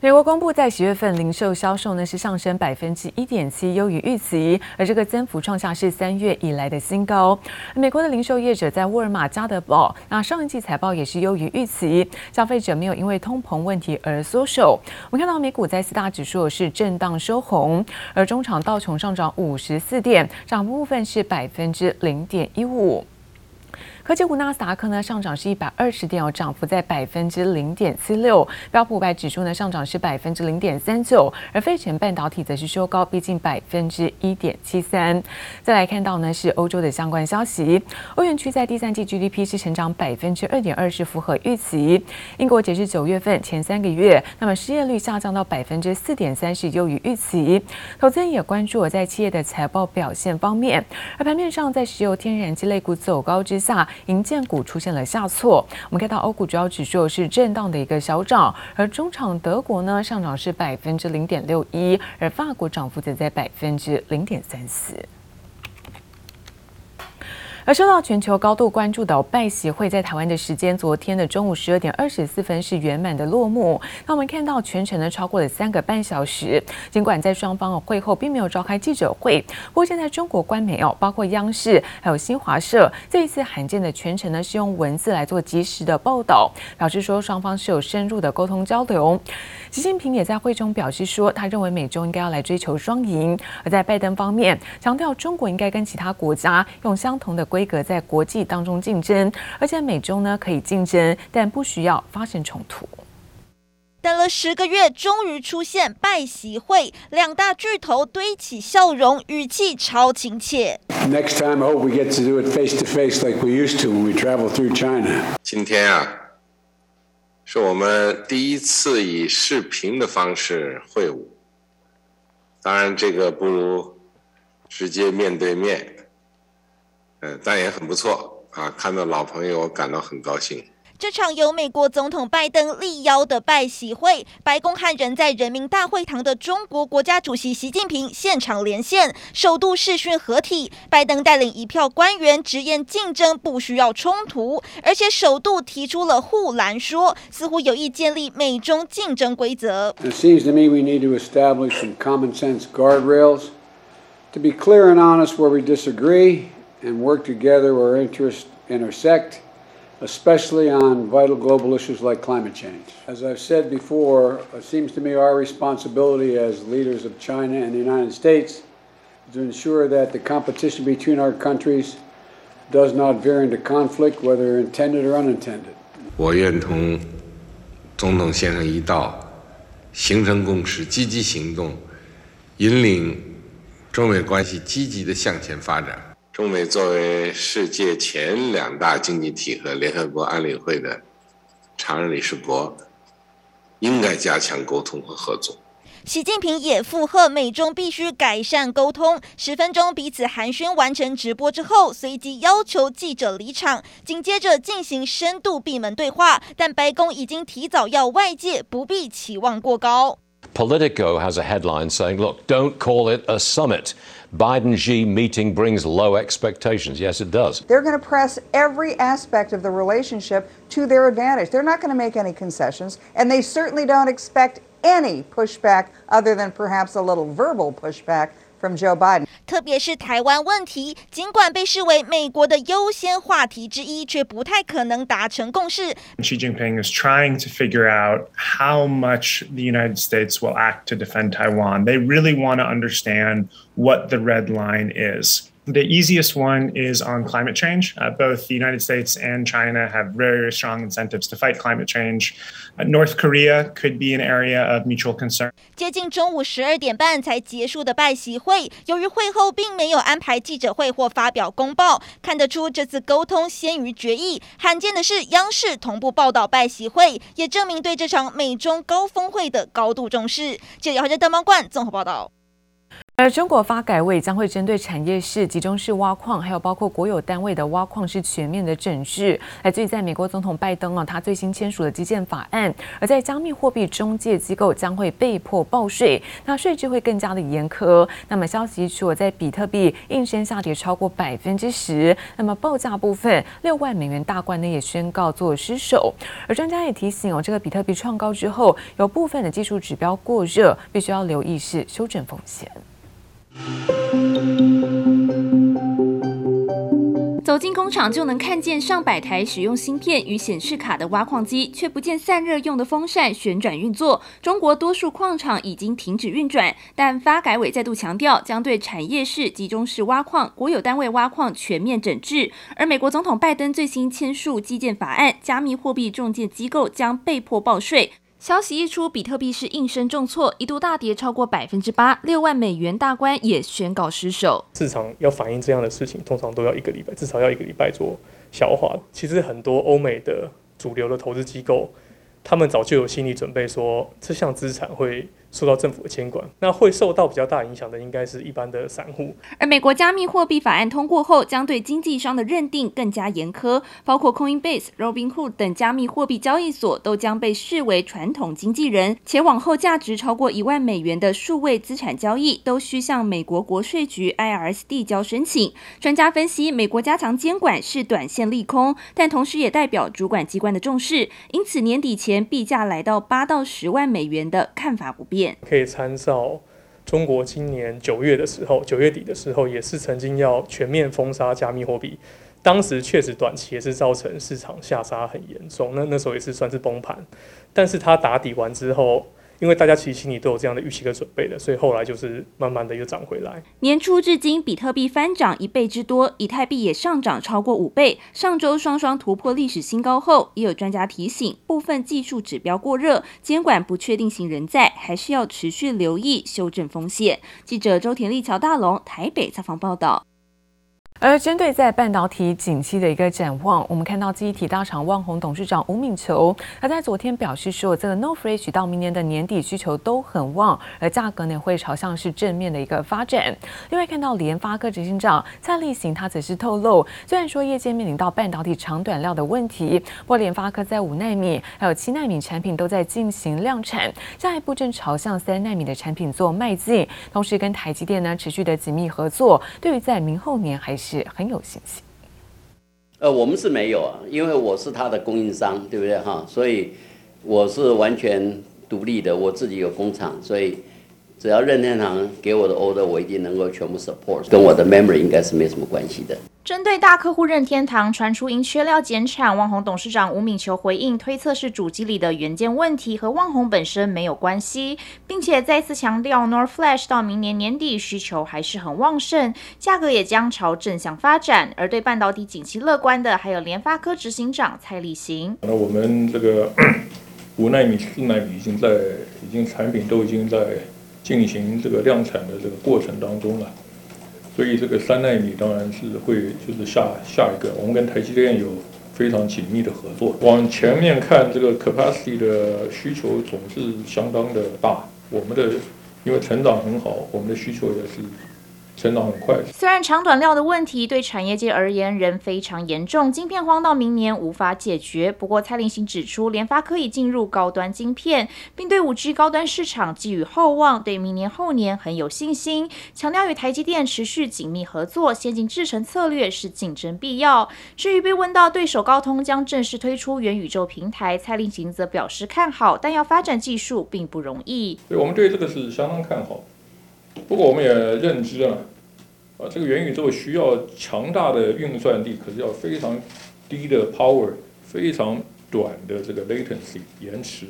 美国公布在十月份零售销售呢是上升百分之一点七，优于预期，而这个增幅创下是三月以来的新高。美国的零售业者在沃尔玛、家得宝，那上一季财报也是优于预期，消费者没有因为通膨问题而缩手。我们看到美股在四大指数是震荡收红，而中场道琼上涨五十四点，涨幅部分是百分之零点一五。科技股纳斯达克呢上涨是一百二十点，哦，涨幅在百分之零点七六。标普五百指数呢上涨是百分之零点三九，而费城半导体则是收高，逼近百分之一点七三。再来看到呢是欧洲的相关消息，欧元区在第三季 GDP 是成长百分之二点二，是符合预期。英国截至九月份前三个月，那么失业率下降到百分之四点三，是优于预期。投资人也关注我在企业的财报表现方面，而盘面上在石油、天然气类股走高之下。银建股出现了下挫，我们看到欧股主要指数是震荡的一个小涨，而中场德国呢上涨是百分之零点六一，而法国涨幅则在百分之零点三四。而受到全球高度关注的拜习会在台湾的时间，昨天的中午十二点二十四分是圆满的落幕。那我们看到全程呢超过了三个半小时，尽管在双方的会后并没有召开记者会，不过现在中国官媒哦，包括央视还有新华社，这一次罕见的全程呢是用文字来做及时的报道，表示说双方是有深入的沟通交流。习近平也在会中表示说，他认为美中应该要来追求双赢。而在拜登方面，强调中国应该跟其他国家用相同的规。规格在国际当中竞争，而且美中呢可以竞争，但不需要发生冲突。等了十个月，终于出现拜习会，两大巨头堆起笑容，语气超亲切。Next time, I hope we get to do it face to face like we used to when we travel through China. 今天啊，是我们第一次以视频的方式会晤，当然这个不如直接面对面。嗯，但也很不错啊！看到老朋友，我感到很高兴。这场由美国总统拜登力邀的拜习会，白宫和人在人民大会堂的中国国家主席习近平现场连线，首度视讯合体。拜登带领一票官员直言竞争不需要冲突，而且首度提出了护栏说，似乎有意建立美中竞争规则。It seems to me we need to establish some common sense guardrails to be clear and honest where we disagree. and work together where interests intersect, especially on vital global issues like climate change. As I've said before, it seems to me our responsibility as leaders of China and the United States to ensure that the competition between our countries does not veer into conflict, whether intended or unintended. 我愿同总统先生一道，形成共识，积极行动，引领中美关系积极地向前发展。 中美作为世界前两大经济体和联合国安理会的常任理事国，应该加强沟通和合作。习近平也附和美中必须改善沟通。十分钟彼此寒暄完成直播之后，随即要求记者离场，紧接着进行深度闭门对话。但白宫已经提早要外界不必期望过高。Politico has a headline saying, "Look, don't call it a summit." Biden Xi meeting brings low expectations. Yes, it does. They're going to press every aspect of the relationship to their advantage. They're not going to make any concessions, and they certainly don't expect any pushback other than perhaps a little verbal pushback from Joe Biden. 特别是台湾问题，尽管被视为美国的优先话题之一，却不太可能达成共识。Xi Jinping is trying to figure out how much the United States will act to defend Taiwan. They really want to understand what the red line is. The easiest one is on climate change. Both the United States and China have very, very strong incentives to fight climate change. North Korea could be an area of mutual concern. 接近中午十二点半才结束的拜习会，由于会后并没有安排记者会或发表公报，看得出这次沟通先于决议。罕见的是，央视同步报道拜习会，也证明对这场美中高峰会的高度重视。记者姚哲德、邓邦冠综合报道。而中国发改委将会针对产业式、集中式挖矿，还有包括国有单位的挖矿是全面的整治。来自于在美国总统拜登啊，他最新签署的基建法案，而在加密货币中介机构将会被迫报税，那税制会更加的严苛。那么消息一出，在比特币应声下跌超过百分之十，那么报价部分六万美元大关呢也宣告做失守。而专家也提醒哦，这个比特币创高之后，有部分的技术指标过热，必须要留意是修正风险。走进工厂就能看见上百台使用芯片与显示卡的挖矿机，却不见散热用的风扇旋转运作。中国多数矿场已经停止运转，但发改委再度强调，将对产业式、集中式挖矿、国有单位挖矿全面整治。而美国总统拜登最新签署基建法案，加密货币中介机构将被迫报税。消息一出，比特币是应声重挫，一度大跌超过百分之八，六万美元大关也宣告失守。市场要反映这样的事情，通常都要一个礼拜，至少要一个礼拜做消化。其实很多欧美的主流的投资机构，他们早就有心理准备说，这项资产会。受到政府的监管，那会受到比较大影响的，应该是一般的散户。而美国加密货币法案通过后，将对经纪商的认定更加严苛，包括 Coinbase、Robinhood 等加密货币交易所都将被视为传统经纪人，且往后价值超过一万美元的数位资产交易，都需向美国国税局 IRS 递交申请。专家分析，美国加强监管是短线利空，但同时也代表主管机关的重视，因此年底前币价来到八到十万美元的看法不变。可以参照中国今年九月的时候，九月底的时候也是曾经要全面封杀加密货币，当时确实短期也是造成市场下杀很严重，那那时候也是算是崩盘，但是它打底完之后。因为大家其实心里都有这样的预期和准备的，所以后来就是慢慢的又涨回来。年初至今，比特币翻涨一倍之多，以太币也上涨超过五倍。上周双双突破历史新高后，也有专家提醒，部分技术指标过热，监管不确定性仍在，还是要持续留意修正风险。记者周田立、乔大龙台北采访报道。而针对在半导体景气的一个展望，我们看到记忆体大厂旺宏董事长吴敏球，他在昨天表示说，这个 no free 到明年的年底需求都很旺，而价格呢会朝向是正面的一个发展。另外看到联发科执行长蔡立行，他则是透露，虽然说业界面临到半导体长短料的问题，不过联发科在五纳米还有七纳米产品都在进行量产，下一步正朝向三纳米的产品做迈进，同时跟台积电呢持续的紧密合作，对于在明后年还是。是很有信心。呃，我们是没有啊，因为我是他的供应商，对不对哈？所以我是完全独立的，我自己有工厂，所以只要任天堂给我的 order，我一定能够全部 support，跟我的 memory 应该是没什么关系的。针对大客户任天堂传出因缺料减产，旺宏董事长吴敏球回应推测是主机里的元件问题，和旺宏本身没有关系，并且再次强调 NOR Flash 到明年年底需求还是很旺盛，价格也将朝正向发展。而对半导体景气乐观的，还有联发科执行长蔡立行。那我们这个 五奈米、四奈米已经在，已经产品都已经在进行这个量产的这个过程当中了。所以这个三纳米当然是会就是下下一个，我们跟台积电有非常紧密的合作。往前面看，这个 capacity 的需求总是相当的大，我们的因为成长很好，我们的需求也是。成长很快。虽然长短料的问题对产业界而言仍非常严重，晶片荒到明年无法解决。不过蔡力行指出，联发科已进入高端晶片，并对五 G 高端市场寄予厚望，对明年后年很有信心。强调与台积电持续紧密合作，先进制程策略是竞争必要。至于被问到对手高通将正式推出元宇宙平台，蔡力行则表示看好，但要发展技术并不容易。对，我们对这个是相当看好。不过我们也认知啊，啊，这个元宇宙需要强大的运算力，可是要非常低的 power，非常短的这个 latency 延迟，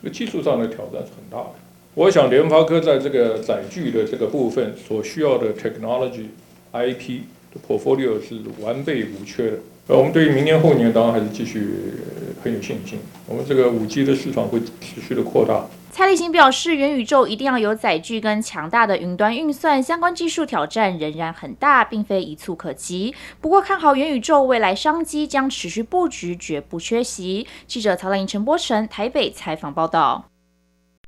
这个技术上的挑战是很大的。我想联发科在这个载具的这个部分所需要的 technology IP 的 portfolio 是完备无缺的。而我们对于明年后年当然还是继续很有信心，我们这个五 G 的市场会持续的扩大。蔡立行表示，元宇宙一定要有载具跟强大的云端运算，相关技术挑战仍然很大，并非一蹴可及。不过，看好元宇宙未来商机将持续布局，绝不缺席。记者曹兰莹、陈波成台北采访报道。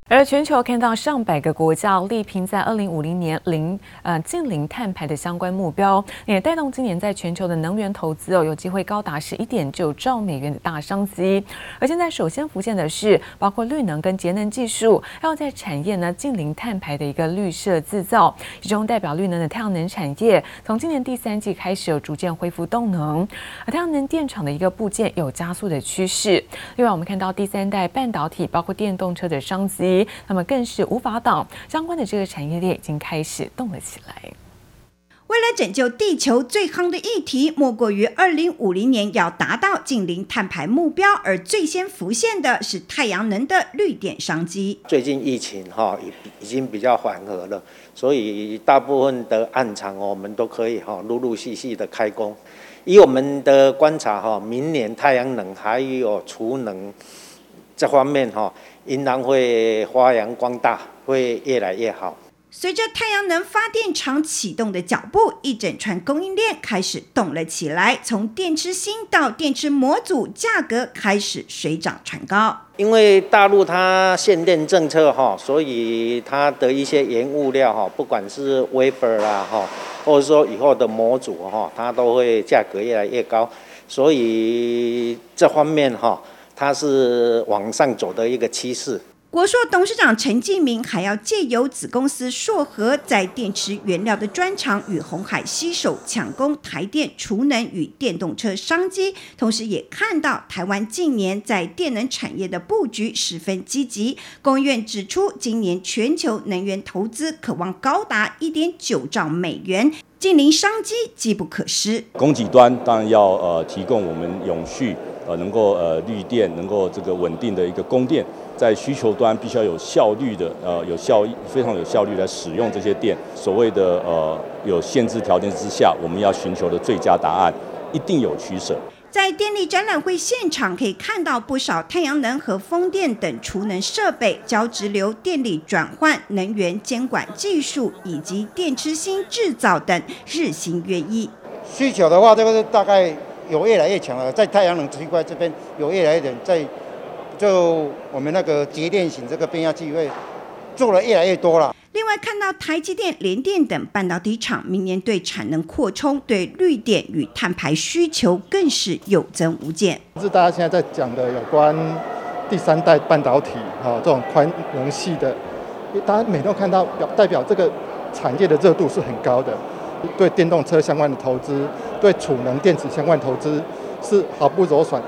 而全球看到上百个国家力拼在二零五零年零呃净零碳排的相关目标，也带动今年在全球的能源投资哦，有机会高达十一点九兆美元的大商机。而现在首先浮现的是，包括绿能跟节能技术，还有在产业呢净零碳排的一个绿色制造。其中代表绿能的太阳能产业，从今年第三季开始有逐渐恢复动能，而太阳能电厂的一个部件有加速的趋势。另外，我们看到第三代半导体，包括电动车的商机。那么更是无法挡，相关的这个产业链已经开始动了起来。为了拯救地球，最夯的议题莫过于二零五零年要达到近零碳排目标，而最先浮现的是太阳能的绿电商机。最近疫情哈已已经比较缓和了，所以大部分的暗场我们都可以哈陆陆续续的开工。以我们的观察哈，明年太阳能还有储能这方面哈。应当会发扬光大，会越来越好。随着太阳能发电厂启动的脚步，一整串供应链开始动了起来。从电池芯到电池模组，价格开始水涨船高。因为大陆它限电政策哈，所以它的一些原物料哈，不管是 wafer 啦哈，或者说以后的模组哈，它都会价格越来越高。所以这方面哈。它是往上走的一个趋势。国硕董事长陈继明还要借由子公司硕和在电池原料的专长，与鸿海携手抢攻台电储能与电动车商机，同时也看到台湾近年在电能产业的布局十分积极。工院指出，今年全球能源投资可望高达一点九兆美元，净零商机机不可失。供给端当然要呃提供我们永续。呃，能够呃绿电，能够这个稳定的一个供电，在需求端必须要有效率的，呃，有效益非常有效率来使用这些电。所谓的呃有限制条件之下，我们要寻求的最佳答案，一定有取舍。在电力展览会现场，可以看到不少太阳能和风电等储能设备、交直流电力转换、能源监管技术以及电池芯制造等日新月异。需求的话，这个是大概。有越来越强了，在太阳能这一块这边有越来越点，在就我们那个节电型这个变压器会做了越来越多了。另外，看到台积电、联电等半导体厂明年对产能扩充、对绿电与碳排需求更是有增无减。是大家现在在讲的有关第三代半导体啊，这种宽容系的，大家每都看到表代表这个产业的热度是很高的。对电动车相关的投资，对储能电池相关投资是毫不手软。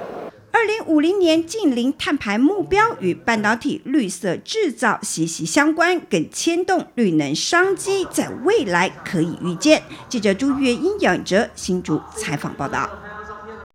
二零五零年近零碳排目标与半导体绿色制造息息相关，更牵动绿能商机在未来可以预见。记者朱月英、杨哲新竹采访报道。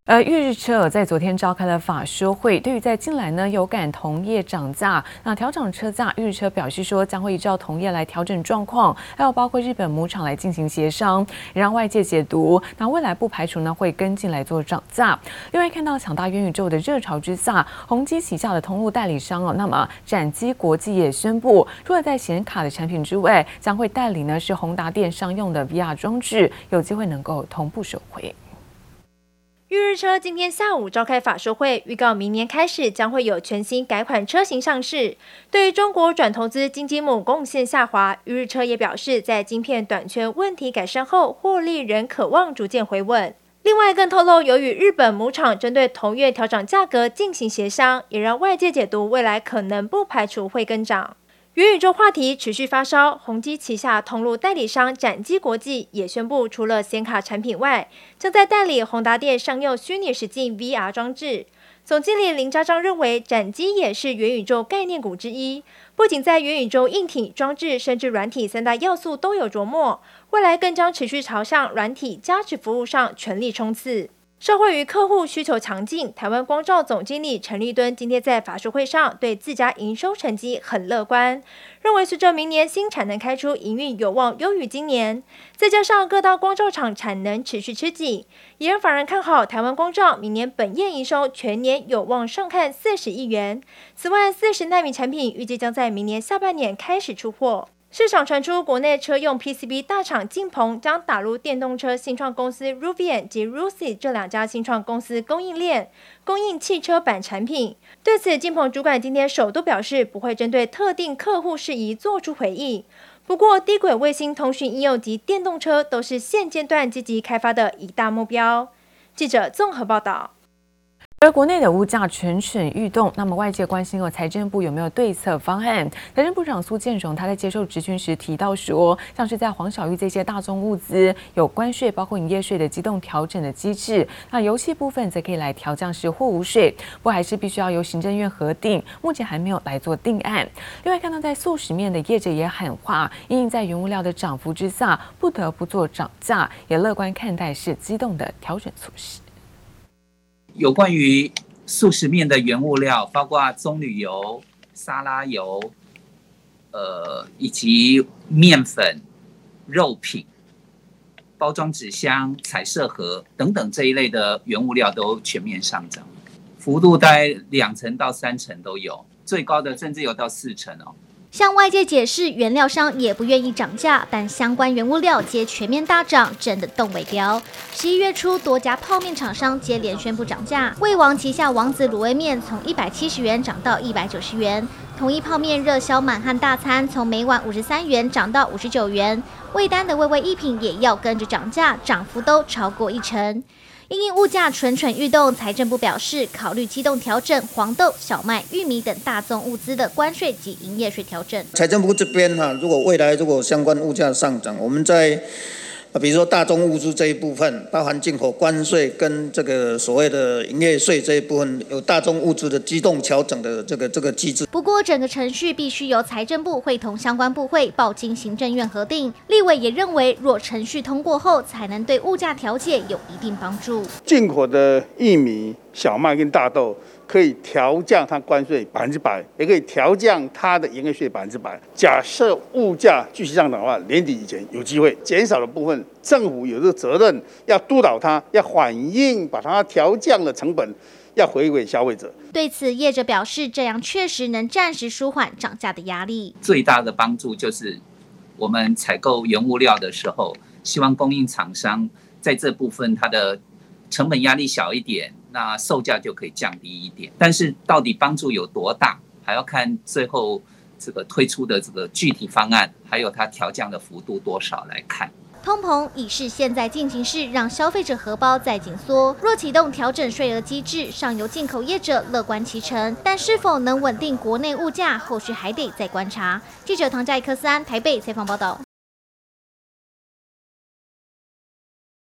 呃，裕日车在昨天召开了法说会，对于在近来呢有感同业涨价，那调整车价，裕日车表示说将会依照同业来调整状况，还有包括日本母厂来进行协商，也让外界解读，那未来不排除呢会跟进来做涨价。另外看到强大元宇宙的热潮之下，宏基旗下的通路代理商哦，那么展机国际也宣布，除了在显卡的产品之外，将会代理呢是宏达电商用的 VR 装置，有机会能够同步收回。裕日车今天下午召开法说会，预告明年开始将会有全新改款车型上市。对于中国转投资金鸡母贡献下滑，裕日车也表示，在晶片短缺问题改善后，获利仍可望逐渐回稳。另外，更透露，由于日本母厂针对同月调涨价格进行协商，也让外界解读未来可能不排除会跟涨。元宇宙话题持续发烧，宏碁旗下通路代理商展机国际也宣布，除了显卡产品外，正在代理宏达电商用虚拟实境 VR 装置。总经理林家章认为，展机也是元宇宙概念股之一，不仅在元宇宙硬体装置，甚至软体三大要素都有琢磨，未来更将持续朝向软体加持服务上全力冲刺。受惠于客户需求强劲，台湾光罩总经理陈立敦今天在法说会上对自家营收成绩很乐观，认为随着明年新产能开出，营运有望优于今年。再加上各大光罩厂产能持续吃紧，也让法人看好台湾光罩明年本业营收全年有望上看四十亿元。此外，四十纳米产品预计将在明年下半年开始出货。市场传出国内车用 PCB 大厂劲鹏将打入电动车新创公司 Rivian 及 Rusi 这两家新创公司供应链，供应汽车版产品。对此，劲鹏主管今天首度表示，不会针对特定客户事宜做出回应。不过，低轨卫星通讯应用及电动车都是现阶段积极开发的一大目标。记者综合报道。而国内的物价蠢蠢欲动，那么外界关心哦，财政部有没有对策方案？财政部长苏建荣他在接受质询时提到说，像是在黄小玉这些大宗物资有关税，包括营业税的机动调整的机制，那油气部分则可以来调降是货物税，不过还是必须要由行政院核定，目前还没有来做定案。另外看到在素食面的业者也喊话，因应在原物料的涨幅之下，不得不做涨价，也乐观看待是机动的调整措施。有关于速食面的原物料，包括棕榈油、沙拉油，呃，以及面粉、肉品、包装纸箱、彩色盒等等这一类的原物料都全面上涨，幅度大概两成到三成都有，最高的甚至有到四成哦。向外界解释，原料商也不愿意涨价，但相关原物料皆全面大涨，真的动尾标。十一月初，多家泡面厂商接连宣布涨价，味王旗下王子卤味面从一百七十元涨到一百九十元，同一泡面热销满汉大餐从每碗五十三元涨到五十九元，味丹的味味一品也要跟着涨价，涨幅都超过一成。因应物价蠢蠢欲动，财政部表示考虑机动调整黄豆、小麦、玉米等大宗物资的关税及营业税调整。财政部这边哈，如果未来如果相关物价上涨，我们在。比如说大宗物资这一部分，包含进口关税跟这个所谓的营业税这一部分，有大宗物资的机动调整的这个这个机制。不过，整个程序必须由财政部会同相关部会报经行政院核定。立委也认为，若程序通过后，才能对物价调节有一定帮助。进口的玉米、小麦跟大豆。可以调降它关税百分之百，也可以调降它的营业税百分之百。假设物价继续上涨的话，年底以前有机会减少的部分，政府有这个责任要督导它，要反映把它调降的成本要回馈消费者。对此，业者表示，这样确实能暂时舒缓涨价的压力。最大的帮助就是我们采购原物料的时候，希望供应厂商在这部分它的成本压力小一点。那售价就可以降低一点，但是到底帮助有多大，还要看最后这个推出的这个具体方案，还有它调降的幅度多少来看。通膨已是现在进行式，让消费者荷包在紧缩。若启动调整税额机制，上游进口业者乐观其成，但是否能稳定国内物价，后续还得再观察。记者唐佳怡、柯思安台北采访报道。